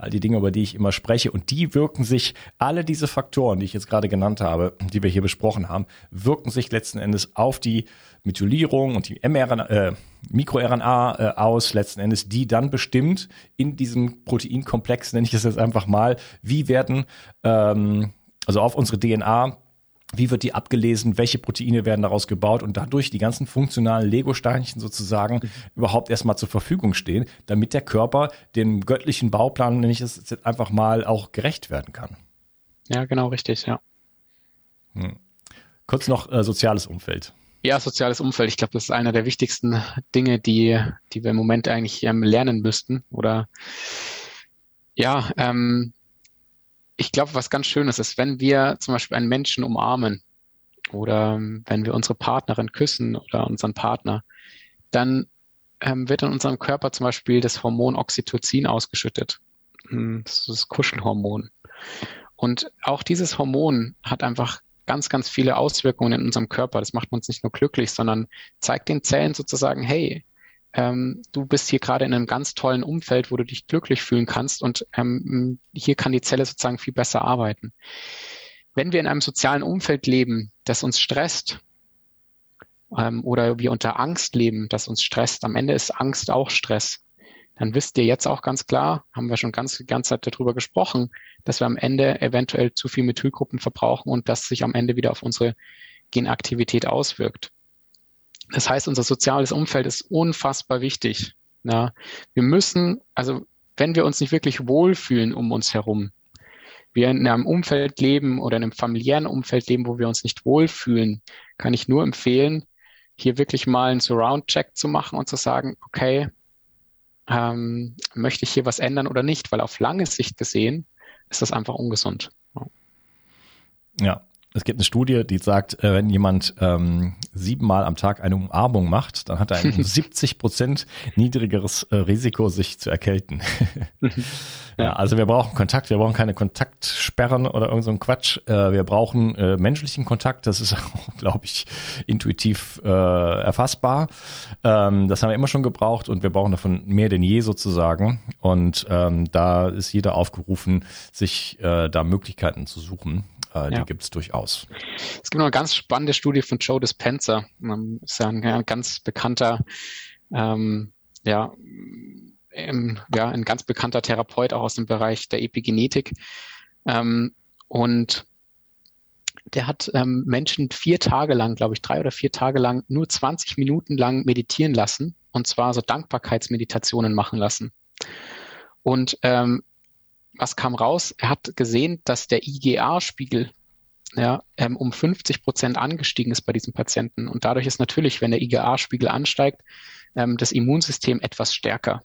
all die Dinge, über die ich immer spreche. Und die wirken sich, alle diese Faktoren, die ich jetzt gerade genannt habe, die wir hier besprochen haben, wirken sich letzten Endes auf die Methylierung und die mRNA, äh, MikroRNA äh, aus, letzten Endes, die dann bestimmt in diesem Proteinkomplex, nenne ich es jetzt einfach mal, wie werden, ähm, also auf unsere DNA wie wird die abgelesen, welche Proteine werden daraus gebaut und dadurch die ganzen funktionalen Lego-Steinchen sozusagen mhm. überhaupt erstmal zur Verfügung stehen, damit der Körper dem göttlichen Bauplan, nenne ich es jetzt einfach mal, auch gerecht werden kann. Ja, genau, richtig, ja. Hm. Kurz noch äh, soziales Umfeld. Ja, soziales Umfeld. Ich glaube, das ist einer der wichtigsten Dinge, die, die wir im Moment eigentlich ähm, lernen müssten. Oder ja, ähm, ich glaube, was ganz Schönes ist, wenn wir zum Beispiel einen Menschen umarmen oder wenn wir unsere Partnerin küssen oder unseren Partner, dann ähm, wird in unserem Körper zum Beispiel das Hormon Oxytocin ausgeschüttet. Hm, das ist das Kuschelhormon. Und auch dieses Hormon hat einfach ganz, ganz viele Auswirkungen in unserem Körper. Das macht uns nicht nur glücklich, sondern zeigt den Zellen sozusagen, hey, ähm, du bist hier gerade in einem ganz tollen Umfeld, wo du dich glücklich fühlen kannst und ähm, hier kann die Zelle sozusagen viel besser arbeiten. Wenn wir in einem sozialen Umfeld leben, das uns stresst, ähm, oder wir unter Angst leben, das uns stresst, am Ende ist Angst auch Stress, dann wisst ihr jetzt auch ganz klar, haben wir schon ganz die ganze Zeit darüber gesprochen, dass wir am Ende eventuell zu viel Methylgruppen verbrauchen und das sich am Ende wieder auf unsere Genaktivität auswirkt. Das heißt, unser soziales Umfeld ist unfassbar wichtig. Ja, wir müssen, also wenn wir uns nicht wirklich wohlfühlen um uns herum, wir in einem Umfeld leben oder in einem familiären Umfeld leben, wo wir uns nicht wohlfühlen, kann ich nur empfehlen, hier wirklich mal einen Surround-Check zu machen und zu sagen, okay, ähm, möchte ich hier was ändern oder nicht? Weil auf lange Sicht gesehen ist das einfach ungesund. Ja, es gibt eine Studie, die sagt, äh, wenn jemand ähm, siebenmal am Tag eine Umarmung macht, dann hat er ein 70 Prozent niedrigeres äh, Risiko, sich zu erkälten. ja, also wir brauchen Kontakt, wir brauchen keine Kontaktsperren oder irgend so ein Quatsch. Äh, wir brauchen äh, menschlichen Kontakt, das ist auch, glaube ich, intuitiv äh, erfassbar. Ähm, das haben wir immer schon gebraucht und wir brauchen davon mehr denn je sozusagen. Und ähm, da ist jeder aufgerufen, sich äh, da Möglichkeiten zu suchen. Äh, die ja. gibt es durchaus. Es gibt noch eine ganz spannende Studie von Joe Dispenza. Ähm, ist ja ein, ein ganz bekannter, ähm, ja, ähm, ja, ein ganz bekannter Therapeut auch aus dem Bereich der Epigenetik. Ähm, und der hat ähm, Menschen vier Tage lang, glaube ich, drei oder vier Tage lang nur 20 Minuten lang meditieren lassen und zwar so Dankbarkeitsmeditationen machen lassen. Und ähm, was kam raus? Er hat gesehen, dass der IGA-Spiegel ja, ähm, um 50 Prozent angestiegen ist bei diesen Patienten. Und dadurch ist natürlich, wenn der IGA-Spiegel ansteigt, ähm, das Immunsystem etwas stärker.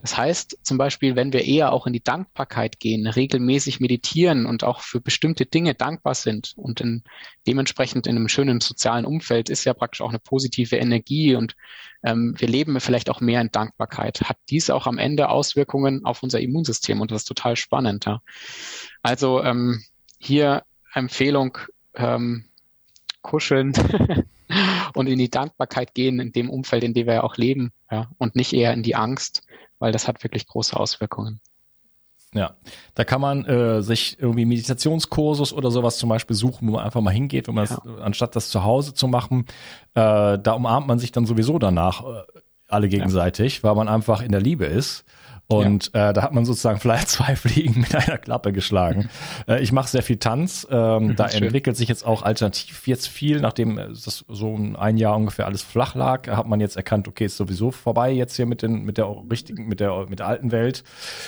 Das heißt zum Beispiel, wenn wir eher auch in die Dankbarkeit gehen, regelmäßig meditieren und auch für bestimmte Dinge dankbar sind und in, dementsprechend in einem schönen sozialen Umfeld ist ja praktisch auch eine positive Energie und ähm, wir leben vielleicht auch mehr in Dankbarkeit. Hat dies auch am Ende Auswirkungen auf unser Immunsystem und das ist total spannend. Ja. Also ähm, hier Empfehlung, ähm, kuscheln und in die Dankbarkeit gehen in dem Umfeld, in dem wir ja auch leben, ja, und nicht eher in die Angst, weil das hat wirklich große Auswirkungen. Ja, da kann man äh, sich irgendwie Meditationskursus oder sowas zum Beispiel suchen, wo man einfach mal hingeht, wenn man ja. das, anstatt das zu Hause zu machen, äh, da umarmt man sich dann sowieso danach äh, alle gegenseitig, ja. weil man einfach in der Liebe ist. Und ja. äh, da hat man sozusagen vielleicht zwei Fliegen mit einer Klappe geschlagen. äh, ich mache sehr viel Tanz. Ähm, da schön. entwickelt sich jetzt auch alternativ jetzt viel, nachdem das so ein Jahr ungefähr alles flach lag, hat man jetzt erkannt, okay, ist sowieso vorbei jetzt hier mit den mit der richtigen mit der mit der alten Welt.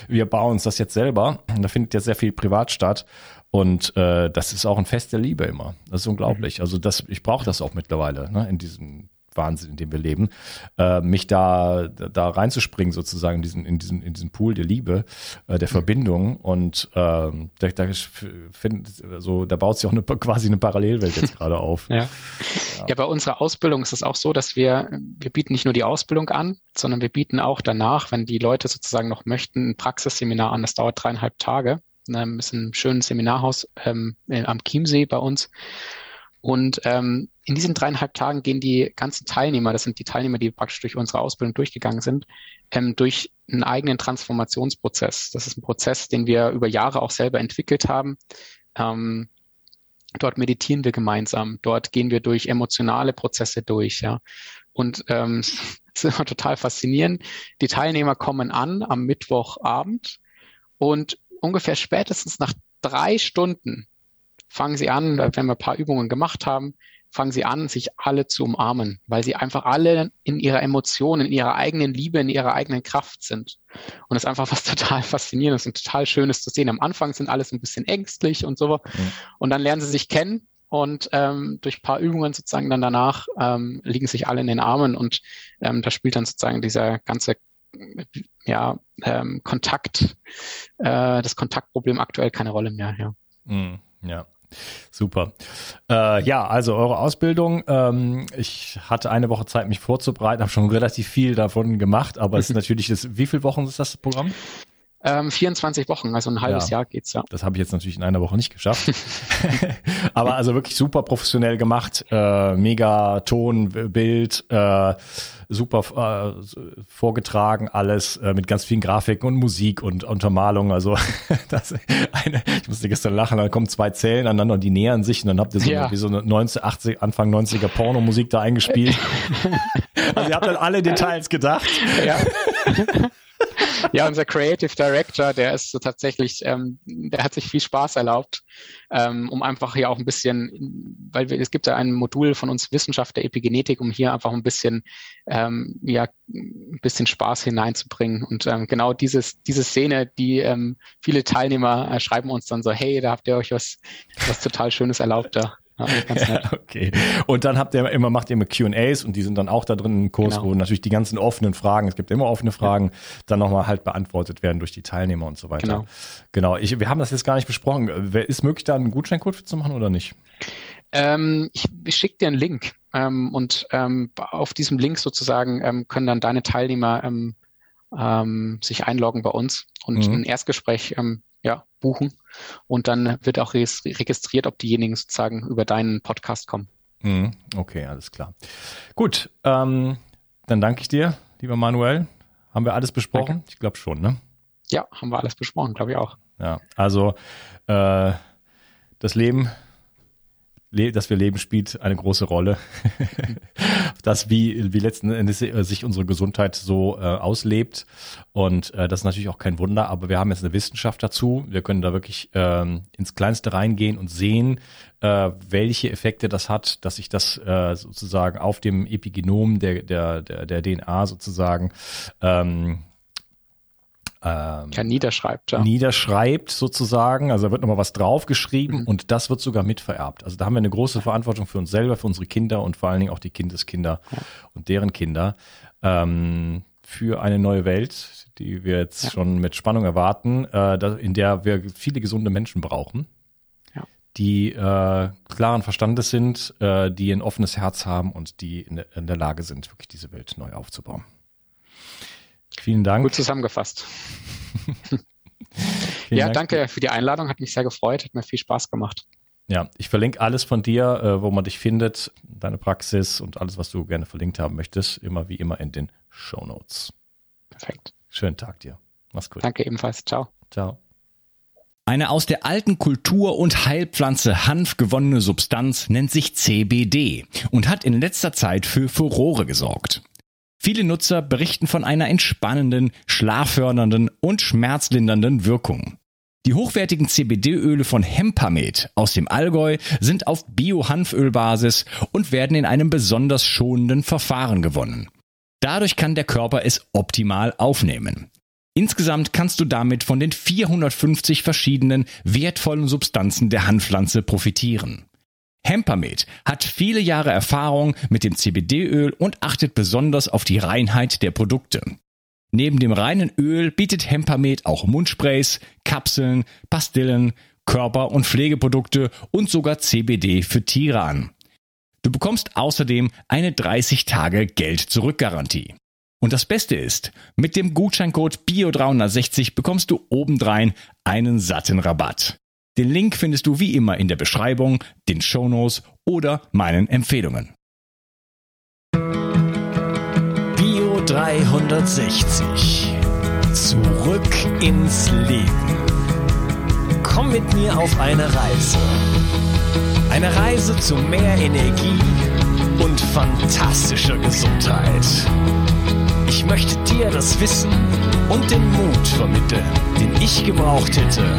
Wir bauen uns das jetzt selber. Da findet ja sehr viel privat statt. Und äh, das ist auch ein Fest der Liebe immer. Das ist unglaublich. Mhm. Also das, ich brauche das auch mittlerweile ne, in diesem Wahnsinn, in dem wir leben, äh, mich da, da reinzuspringen sozusagen in diesen, in diesen, in diesen Pool der Liebe, äh, der. Verbindung und ähm, da, da, find, so, da baut sich auch eine, quasi eine Parallelwelt jetzt gerade auf. Ja. ja. ja, bei unserer Ausbildung ist es auch so, dass wir, wir bieten nicht nur die Ausbildung an, sondern wir bieten auch danach, wenn die Leute sozusagen noch möchten, ein Praxisseminar an. Das dauert dreieinhalb Tage. Ähm, ist ein schönes Seminarhaus ähm, am Chiemsee bei uns. Und ähm, in diesen dreieinhalb Tagen gehen die ganzen Teilnehmer, das sind die Teilnehmer, die praktisch durch unsere Ausbildung durchgegangen sind, ähm, durch einen eigenen Transformationsprozess. Das ist ein Prozess, den wir über Jahre auch selber entwickelt haben. Ähm, dort meditieren wir gemeinsam, dort gehen wir durch emotionale Prozesse durch, ja. Und ähm, es ist immer total faszinierend. Die Teilnehmer kommen an am Mittwochabend und ungefähr spätestens nach drei Stunden fangen Sie an, wenn wir ein paar Übungen gemacht haben, fangen Sie an, sich alle zu umarmen, weil Sie einfach alle in ihrer Emotion, in ihrer eigenen Liebe, in ihrer eigenen Kraft sind. Und das ist einfach was total Faszinierendes und total Schönes zu sehen. Am Anfang sind alle so ein bisschen ängstlich und so. Mhm. Und dann lernen sie sich kennen und ähm, durch ein paar Übungen sozusagen dann danach ähm, liegen sich alle in den Armen und ähm, da spielt dann sozusagen dieser ganze ja, ähm, Kontakt, äh, das Kontaktproblem aktuell keine Rolle mehr. Ja. Mhm. Ja. Super. Äh, ja, also eure Ausbildung. Ähm, ich hatte eine Woche Zeit, mich vorzubereiten, habe schon relativ viel davon gemacht, aber es ist natürlich das. Wie viele Wochen ist das Programm? Ähm, 24 Wochen, also ein halbes ja, Jahr geht's ja. Das habe ich jetzt natürlich in einer Woche nicht geschafft. Aber also wirklich super professionell gemacht, äh, mega Ton, Bild, äh, super äh, vorgetragen, alles äh, mit ganz vielen Grafiken und Musik und Untermalung. Also das eine, ich musste gestern lachen, dann kommen zwei Zellen aneinander und die nähern sich und dann habt ihr so, ja. eine, wie so eine 19, 80, Anfang 90er Pornomusik da eingespielt. also ihr habt dann alle Details gedacht. Ja. Ja, unser Creative Director, der ist so tatsächlich, ähm, der hat sich viel Spaß erlaubt, ähm, um einfach hier auch ein bisschen, weil wir, es gibt ja ein Modul von uns Wissenschaft der Epigenetik, um hier einfach ein bisschen, ähm, ja, ein bisschen Spaß hineinzubringen. Und ähm, genau dieses, diese Szene, die ähm, viele Teilnehmer äh, schreiben uns dann so, hey, da habt ihr euch was, was total Schönes erlaubt da. Ja, okay. Und dann habt ihr immer, macht ihr immer Q&As und die sind dann auch da drin im Kurs, genau. wo natürlich die ganzen offenen Fragen, es gibt immer offene Fragen, ja. dann nochmal halt beantwortet werden durch die Teilnehmer und so weiter. Genau. Genau. Ich, wir haben das jetzt gar nicht besprochen. Ist möglich, da einen Gutscheincode zu machen oder nicht? Ähm, ich, ich schicke dir einen Link ähm, und ähm, auf diesem Link sozusagen ähm, können dann deine Teilnehmer ähm, ähm, sich einloggen bei uns und mhm. ein Erstgespräch ja, buchen. Und dann wird auch registriert, ob diejenigen sozusagen über deinen Podcast kommen. Mhm. Okay, alles klar. Gut, ähm, dann danke ich dir, lieber Manuel. Haben wir alles besprochen? Danke. Ich glaube schon, ne? Ja, haben wir alles besprochen, glaube ich auch. Ja, also äh, das Leben dass wir leben, spielt eine große Rolle. das, wie, wie letzten Endes äh, sich unsere Gesundheit so äh, auslebt. Und äh, das ist natürlich auch kein Wunder, aber wir haben jetzt eine Wissenschaft dazu. Wir können da wirklich ähm, ins Kleinste reingehen und sehen, äh, welche Effekte das hat, dass sich das äh, sozusagen auf dem Epigenom der, der, der, der DNA sozusagen ähm, ähm, ja, niederschreibt, ja. niederschreibt sozusagen. Also da wird nochmal was draufgeschrieben mhm. und das wird sogar mitvererbt. Also da haben wir eine große Verantwortung für uns selber, für unsere Kinder und vor allen Dingen auch die Kindeskinder ja. und deren Kinder ähm, für eine neue Welt, die wir jetzt ja. schon mit Spannung erwarten, äh, in der wir viele gesunde Menschen brauchen. Die äh, klaren Verstandes sind, äh, die ein offenes Herz haben und die in, in der Lage sind, wirklich diese Welt neu aufzubauen. Vielen Dank. Gut zusammengefasst. ja, Dank. danke für die Einladung. Hat mich sehr gefreut. Hat mir viel Spaß gemacht. Ja, ich verlinke alles von dir, äh, wo man dich findet, deine Praxis und alles, was du gerne verlinkt haben möchtest, immer wie immer in den Show Notes. Perfekt. Schönen Tag dir. Mach's gut. Danke ebenfalls. Ciao. Ciao. Eine aus der alten Kultur- und Heilpflanze Hanf gewonnene Substanz nennt sich CBD und hat in letzter Zeit für Furore gesorgt. Viele Nutzer berichten von einer entspannenden, schlaffördernden und schmerzlindernden Wirkung. Die hochwertigen CBD-Öle von Hempamed aus dem Allgäu sind auf Bio-Hanfölbasis und werden in einem besonders schonenden Verfahren gewonnen. Dadurch kann der Körper es optimal aufnehmen. Insgesamt kannst du damit von den 450 verschiedenen wertvollen Substanzen der Hanfpflanze profitieren. Hempermed hat viele Jahre Erfahrung mit dem CBD-Öl und achtet besonders auf die Reinheit der Produkte. Neben dem reinen Öl bietet Hempermed auch Mundsprays, Kapseln, Pastillen, Körper- und Pflegeprodukte und sogar CBD für Tiere an. Du bekommst außerdem eine 30 Tage Geld-Zurück-Garantie. Und das Beste ist, mit dem Gutscheincode BIO360 bekommst du obendrein einen satten Rabatt. Den Link findest du wie immer in der Beschreibung, den Shownotes oder meinen Empfehlungen. Bio 360. Zurück ins Leben. Komm mit mir auf eine Reise. Eine Reise zu mehr Energie und fantastischer Gesundheit. Ich möchte dir das Wissen und den Mut vermitteln, den ich gebraucht hätte,